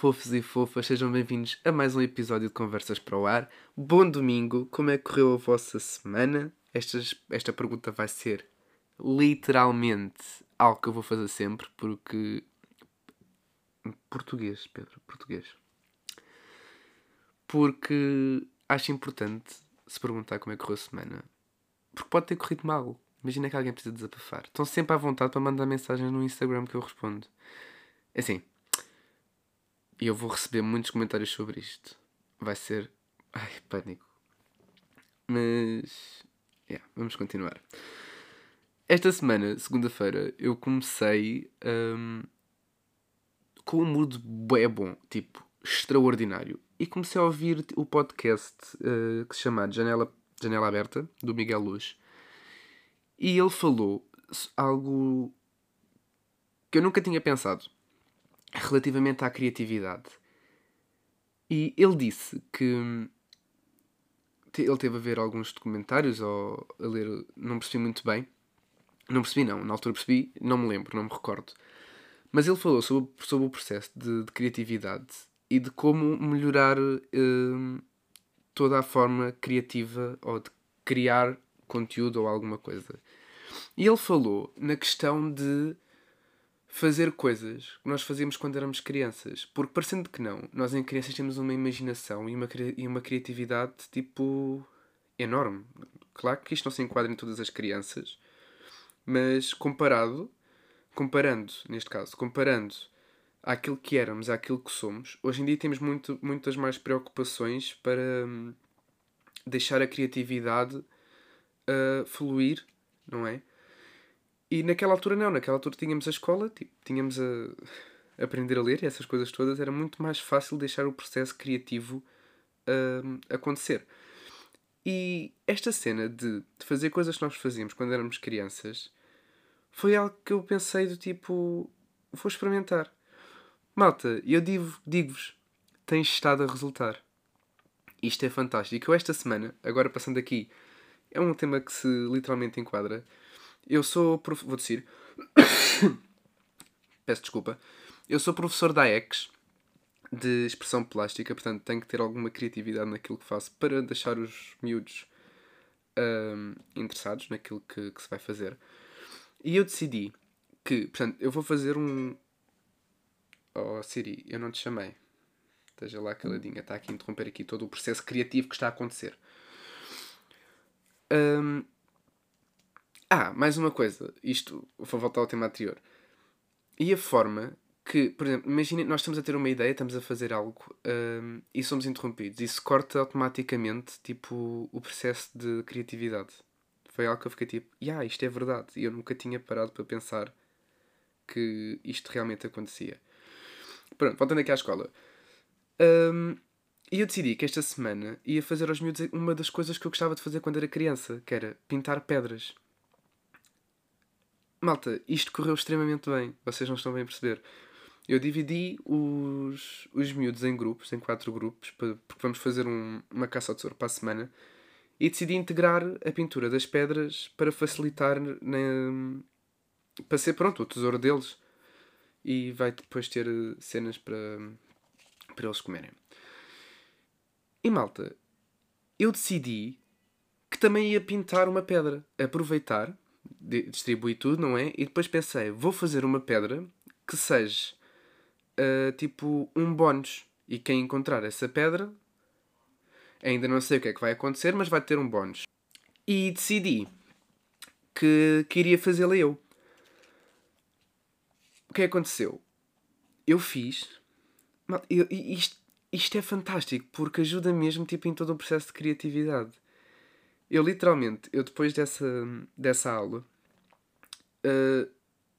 Fofos e fofas, sejam bem-vindos a mais um episódio de Conversas para o Ar. Bom domingo, como é que correu a vossa semana? Estas, esta pergunta vai ser literalmente algo que eu vou fazer sempre, porque. Português, Pedro, português. Porque acho importante se perguntar como é que correu a semana. Porque pode ter corrido mal. Imagina que alguém precisa desabafar. Estão sempre à vontade para mandar mensagens no Instagram que eu respondo. É assim. E eu vou receber muitos comentários sobre isto. Vai ser. Ai, pânico. Mas. Yeah, vamos continuar. Esta semana, segunda-feira, eu comecei um, com um mood bué bom, tipo, extraordinário. E comecei a ouvir o podcast uh, que se chama Janela, Janela Aberta, do Miguel Luz. E ele falou algo que eu nunca tinha pensado relativamente à criatividade. E ele disse que ele teve a ver alguns documentários ou a ler, não percebi muito bem. Não percebi, não, na altura percebi, não me lembro, não me recordo. Mas ele falou sobre, sobre o processo de, de criatividade e de como melhorar uh, toda a forma criativa ou de criar conteúdo ou alguma coisa. E ele falou na questão de fazer coisas que nós fazíamos quando éramos crianças. Porque, parecendo que não, nós em crianças temos uma imaginação e uma, e uma criatividade tipo enorme. Claro que isto não se enquadra em todas as crianças, mas comparado, comparando, neste caso, comparando àquilo que éramos, àquilo que somos, hoje em dia temos muito, muitas mais preocupações para hum, deixar a criatividade uh, fluir, não é? E naquela altura não, naquela altura tínhamos a escola, tipo, tínhamos a, aprender a ler e essas coisas todas, era muito mais fácil deixar o processo criativo uh, acontecer. E esta cena de, de, fazer coisas que nós fazíamos quando éramos crianças foi algo que eu pensei do tipo, vou experimentar. Malta, eu digo-vos, digo tem estado a resultar. Isto é fantástico. Eu esta semana, agora passando aqui, é um tema que se literalmente enquadra eu sou. Prof... Vou dizer. Peço desculpa. Eu sou professor da AEX de expressão plástica, portanto tenho que ter alguma criatividade naquilo que faço para deixar os miúdos um, interessados naquilo que, que se vai fazer. E eu decidi que, portanto, eu vou fazer um. Oh Siri, eu não te chamei. Esteja lá caladinha, está aqui a interromper aqui todo o processo criativo que está a acontecer. Um, ah, mais uma coisa. Isto, vou voltar ao tema anterior. E a forma que, por exemplo, imagine, nós estamos a ter uma ideia, estamos a fazer algo um, e somos interrompidos. Isso corta automaticamente, tipo, o processo de criatividade. Foi algo que eu fiquei tipo, ah, yeah, isto é verdade. E eu nunca tinha parado para pensar que isto realmente acontecia. Pronto, voltando aqui à escola. Um, e eu decidi que esta semana ia fazer aos miúdos uma das coisas que eu gostava de fazer quando era criança, que era pintar pedras. Malta, isto correu extremamente bem. Vocês não estão bem a perceber. Eu dividi os, os miúdos em grupos, em quatro grupos, porque vamos fazer um, uma caça ao tesouro para a semana. E decidi integrar a pintura das pedras para facilitar na, para ser pronto o tesouro deles. E vai depois ter cenas para, para eles comerem. E malta, eu decidi que também ia pintar uma pedra. Aproveitar distribuí tudo, não é? E depois pensei, vou fazer uma pedra que seja uh, tipo um bónus. E quem encontrar essa pedra, ainda não sei o que é que vai acontecer, mas vai ter um bónus. E decidi que, que iria fazê-la eu. O que aconteceu? Eu fiz. Isto, isto é fantástico porque ajuda mesmo tipo, em todo o processo de criatividade. Eu literalmente, eu depois dessa, dessa aula, uh,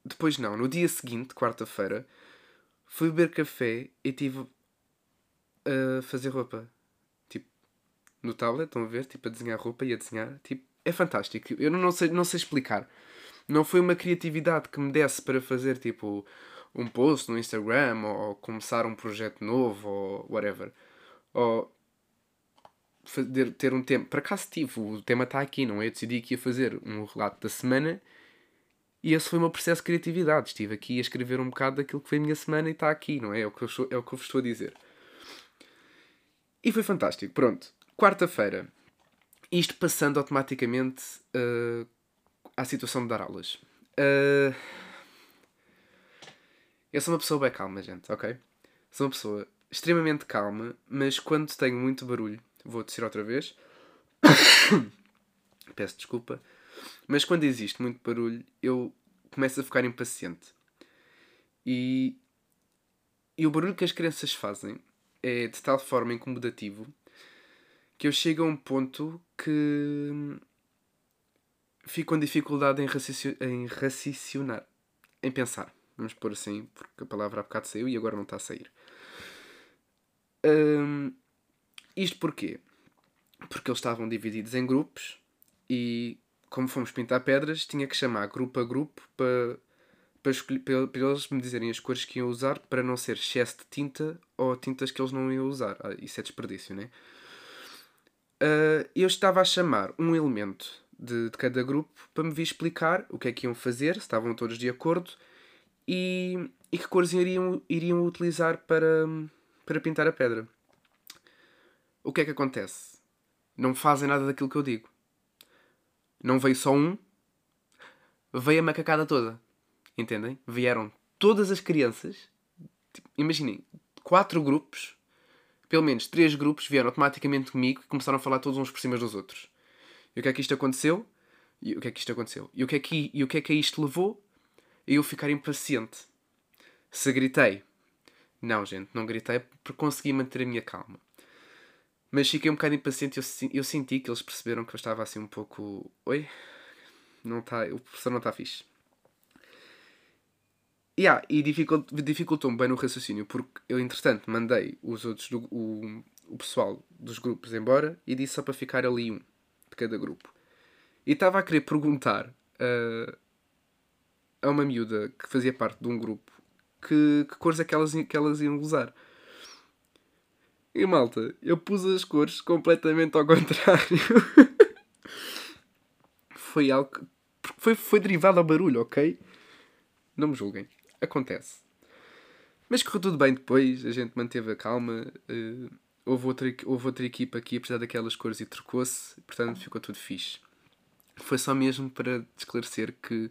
depois não, no dia seguinte, quarta-feira, fui beber café e tive a fazer roupa. Tipo, no tablet, estão a ver? Tipo, a desenhar roupa e a desenhar. Tipo, é fantástico. Eu não sei, não sei explicar. Não foi uma criatividade que me desse para fazer, tipo, um post no Instagram ou começar um projeto novo ou whatever. Ou fazer, ter um tema. Por acaso tive, o tema está aqui, não é? Eu decidi que ia fazer um relato da semana E esse foi o meu processo de criatividade. Estive aqui a escrever um bocado daquilo que foi a minha semana e está aqui, não é? É o que eu, estou, é o que eu vos estou a dizer. E foi fantástico. Pronto. Quarta-feira. Isto passando automaticamente uh, à situação de dar aulas. Uh, eu sou uma pessoa bem calma, gente, ok? Sou uma pessoa extremamente calma, mas quando tenho muito barulho, vou descer outra vez. Peço desculpa. Mas quando existe muito barulho, eu começo a ficar impaciente. E, e o barulho que as crianças fazem é de tal forma incomodativo que eu chego a um ponto que fico com dificuldade em, em raciocinar, em pensar. Vamos pôr assim, porque a palavra há bocado saiu e agora não está a sair. Um, isto porquê? Porque eles estavam divididos em grupos e, como fomos pintar pedras, tinha que chamar grupo a grupo para, para, escolher, para, eles me dizerem as cores que iam usar para não ser excesso de tinta ou tintas que eles não iam usar. Ah, isso é desperdício, né? Uh, eu estava a chamar um elemento de, de, cada grupo para me vir explicar o que é que iam fazer, se estavam todos de acordo e, e que cores iriam, iriam utilizar para, para pintar a pedra. O que é que acontece? Não fazem nada daquilo que eu digo. Não veio só um, veio a macacada toda. Entendem? Vieram todas as crianças, tipo, imaginem, quatro grupos pelo menos três grupos vieram automaticamente comigo e começaram a falar todos uns por cima dos outros. E o que é que isto aconteceu? E o que é que isto aconteceu? E o que é que, e o que, é que isto levou? A eu ficar impaciente. Se gritei. Não, gente, não gritei porque consegui manter a minha calma. Mas fiquei um bocado impaciente eu, eu senti que eles perceberam que eu estava assim um pouco. Oi? Não tá, o professor não está fixe. Yeah, e dificultou-me bem no raciocínio, porque eu, entretanto, mandei os outros, do, o, o pessoal dos grupos embora e disse só para ficar ali um de cada grupo. E estava a querer perguntar uh, a uma miúda que fazia parte de um grupo que, que cores é que elas, que elas iam usar. E malta, eu pus as cores completamente ao contrário. foi algo. Foi, foi derivado ao barulho, ok? Não me julguem acontece. Mas correu tudo bem depois, a gente manteve a calma. Uh, houve, outra, houve outra equipa aqui, apesar daquelas cores, e trocou-se, portanto ficou tudo fixe. Foi só mesmo para esclarecer que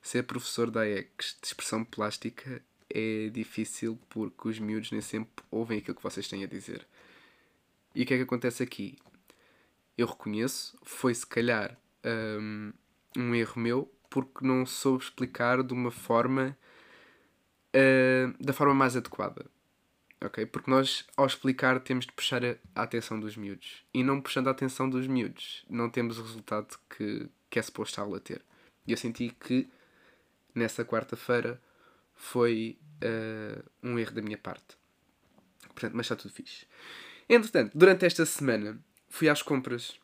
ser professor da EX de expressão plástica é difícil porque os miúdos nem sempre ouvem aquilo que vocês têm a dizer. E o que é que acontece aqui? Eu reconheço, foi se calhar um, um erro meu porque não soube explicar de uma forma uh, da forma mais adequada. Ok? Porque nós, ao explicar, temos de puxar a, a atenção dos miúdos. E não puxando a atenção dos miúdos, não temos o resultado que, que é suposto a ter. E eu senti que nessa quarta-feira foi uh, um erro da minha parte. Portanto, mas está tudo fixe. Entretanto, durante esta semana fui às compras.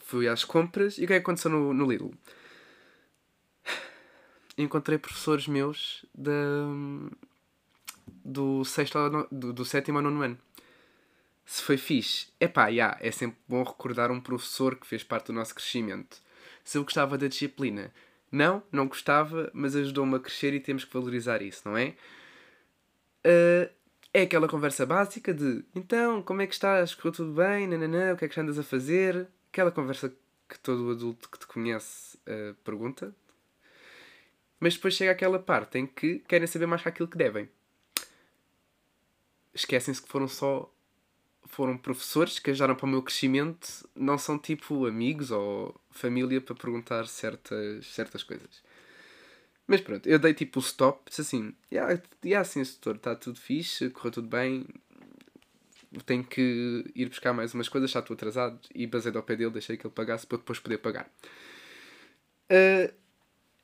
Fui às compras e o que é que aconteceu no, no Lidl? encontrei professores meus do, sexto do, do sétimo ao nono ano. Se foi fixe, epá, yeah, é sempre bom recordar um professor que fez parte do nosso crescimento. Se eu gostava da disciplina, não, não gostava, mas ajudou-me a crescer e temos que valorizar isso, não é? Uh, é aquela conversa básica de então, como é que estás? Correu tudo bem? Nananã, o que é que andas a fazer? Aquela conversa que todo adulto que te conhece uh, pergunta, mas depois chega aquela parte em que querem saber mais que aquilo que devem. Esquecem-se que foram só foram professores que ajudaram para o meu crescimento, não são tipo amigos ou família para perguntar certas, certas coisas. Mas pronto, eu dei tipo o stop, disse assim, yeah, yeah, sim, doutor, está tudo fixe, correu tudo bem, tenho que ir buscar mais umas coisas, já estou atrasado, e basei ao pé dele, deixei que ele pagasse para depois poder pagar. Uh,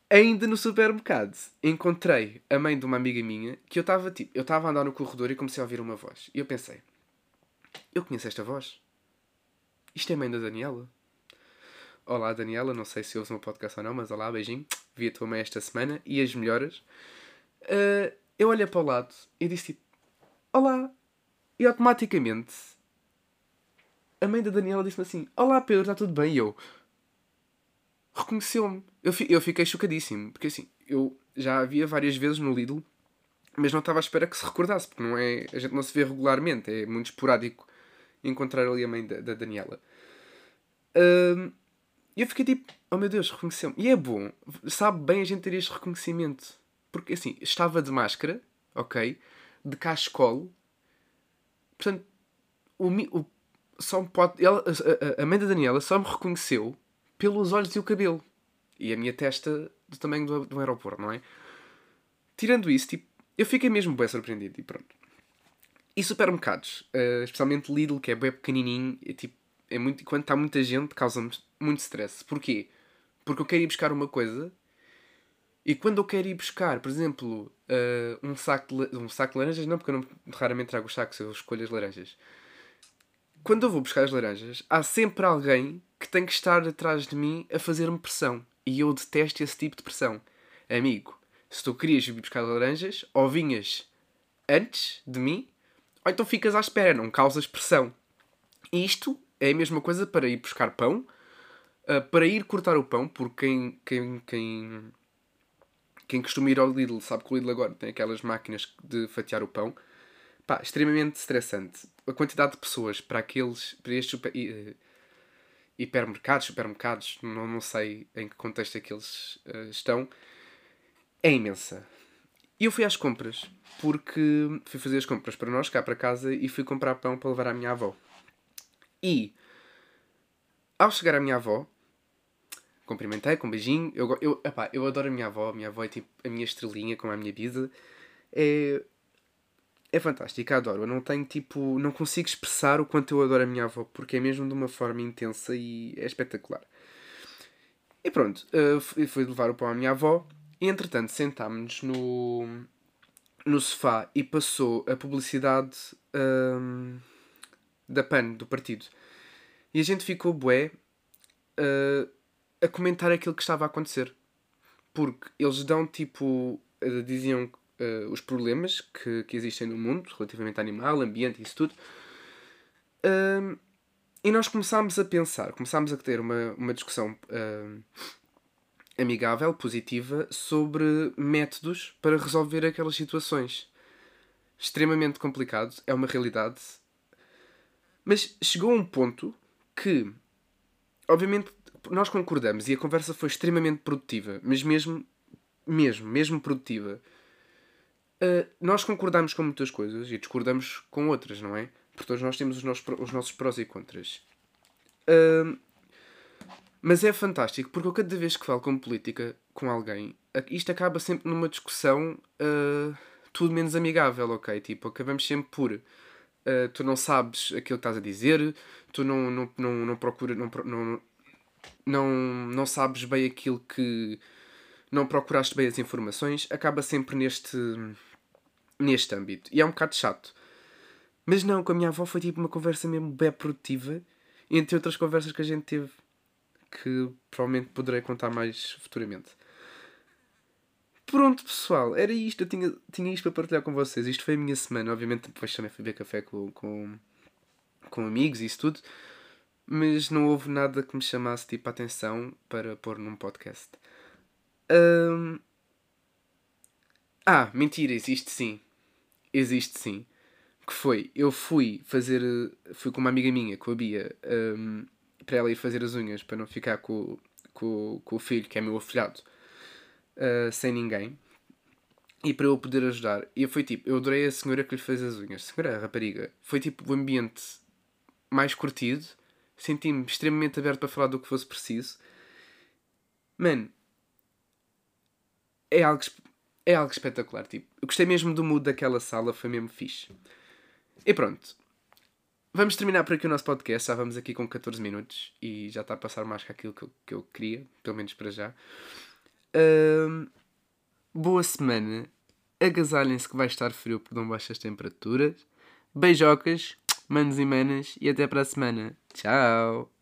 Ainda no supermercado, encontrei a mãe de uma amiga minha que eu estava tipo, eu estava a andar no corredor e comecei a ouvir uma voz. E eu pensei, eu conheço esta voz. Isto é a mãe da Daniela. Olá Daniela, não sei se ouves uma podcast ou não, mas olá, beijinho. Vi a tua mãe esta semana e as melhoras. Uh, eu olhei para o lado e disse tipo, olá. E automaticamente a mãe da Daniela disse-me assim, olá Pedro, está tudo bem? E eu, reconheceu-me. Eu, eu fiquei chocadíssimo, porque assim, eu já havia várias vezes no Lidl, mas não estava à espera que se recordasse, porque não é, a gente não se vê regularmente, é muito esporádico encontrar ali a mãe da, da Daniela. E eu fiquei tipo, oh meu Deus, reconheceu-me. E é bom, sabe bem a gente ter este reconhecimento. Porque assim, estava de máscara, ok? De cachecol. Portanto, o, o, só pode, ela, a, a mãe da Daniela só me reconheceu pelos olhos e o cabelo. E a minha testa do tamanho do, do aeroporto, não é? Tirando isso, tipo, eu fiquei mesmo bem surpreendido e pronto. E supermercados, uh, especialmente Lidl, que é bem pequenininho, é tipo, é muito, quando está muita gente, causa-me muito stress. Porquê? Porque eu quero ir buscar uma coisa e quando eu quero ir buscar, por exemplo, uh, um, saco de, um saco de laranjas, não, porque eu não, raramente trago os sacos, eu escolho as laranjas. Quando eu vou buscar as laranjas, há sempre alguém que tem que estar atrás de mim a fazer-me pressão. E eu detesto esse tipo de pressão. Amigo, se tu querias vir buscar laranjas, ou vinhas antes de mim, ou então ficas à espera, não causas pressão. Isto é a mesma coisa para ir buscar pão, uh, para ir cortar o pão, porque quem, quem, quem, quem costuma ir ao Lidl sabe que o Lidl agora tem aquelas máquinas de fatiar o pão. Pá, extremamente estressante. A quantidade de pessoas para aqueles, para estes super, hipermercados, supermercados, não, não sei em que contexto é que eles uh, estão, é imensa. E eu fui às compras, porque fui fazer as compras para nós, cá para casa, e fui comprar pão para levar à minha avó. E, ao chegar à minha avó, cumprimentei com um beijinho. Eu, eu, epá, eu adoro a minha avó. A minha avó é tipo a minha estrelinha, como a minha vida. É, é fantástica, adoro. Eu não tenho tipo. Não consigo expressar o quanto eu adoro a minha avó, porque é mesmo de uma forma intensa e é espetacular. E pronto, uh, fui levar o pão à minha avó. Entretanto sentámos-nos no, no sofá e passou a publicidade. Um, da PAN, do partido. E a gente ficou bué uh, a comentar aquilo que estava a acontecer. Porque eles dão tipo. Uh, diziam uh, os problemas que, que existem no mundo relativamente ao animal, ambiente isso tudo. Uh, e nós começámos a pensar, começámos a ter uma, uma discussão amigável, positiva, sobre métodos para resolver aquelas situações. Extremamente complicado, é uma realidade mas chegou a um ponto que, obviamente, nós concordamos e a conversa foi extremamente produtiva, mas mesmo, mesmo, mesmo produtiva. Uh, nós concordamos com muitas coisas e discordamos com outras, não é? Porque todos nós temos os nossos, os nossos prós e contras. Uh, mas é fantástico porque eu cada vez que falo com política com alguém, isto acaba sempre numa discussão uh, tudo menos amigável, ok? Tipo, acabamos sempre por uh, tu não sabes aquilo que estás a dizer, tu não, não, não, não procuras, não, não, não, não sabes bem aquilo que. não procuraste bem as informações, acaba sempre neste, neste âmbito. E é um bocado chato. Mas não, com a minha avó foi tipo uma conversa mesmo bem produtiva, entre outras conversas que a gente teve, que provavelmente poderei contar mais futuramente. Pronto, pessoal, era isto. Eu tinha, tinha isto para partilhar com vocês. Isto foi a minha semana. Obviamente, depois também fui beber café com, com, com amigos e isso tudo. Mas não houve nada que me chamasse tipo a atenção para pôr num podcast. Um... Ah, mentira, existe sim. Existe sim. Que foi, eu fui fazer. Fui com uma amiga minha, com a Bia, um, para ela ir fazer as unhas, para não ficar com, com, com o filho, que é meu afilhado uh, sem ninguém e para eu poder ajudar. E foi tipo, eu adorei a senhora que lhe fez as unhas, a senhora a rapariga. Foi tipo o ambiente mais curtido, senti-me extremamente aberto para falar do que fosse preciso. Mano, é algo, é algo espetacular. Tipo, eu gostei mesmo do mood daquela sala, foi mesmo fixe. E pronto. Vamos terminar por aqui o nosso podcast. Já vamos aqui com 14 minutos e já está a passar mais que aquilo que eu, que eu queria, pelo menos para já. Uh, boa semana. Agasalhem-se que vai estar frio por não baixas temperaturas. Beijocas, manos e manas, e até para a semana. Tchau!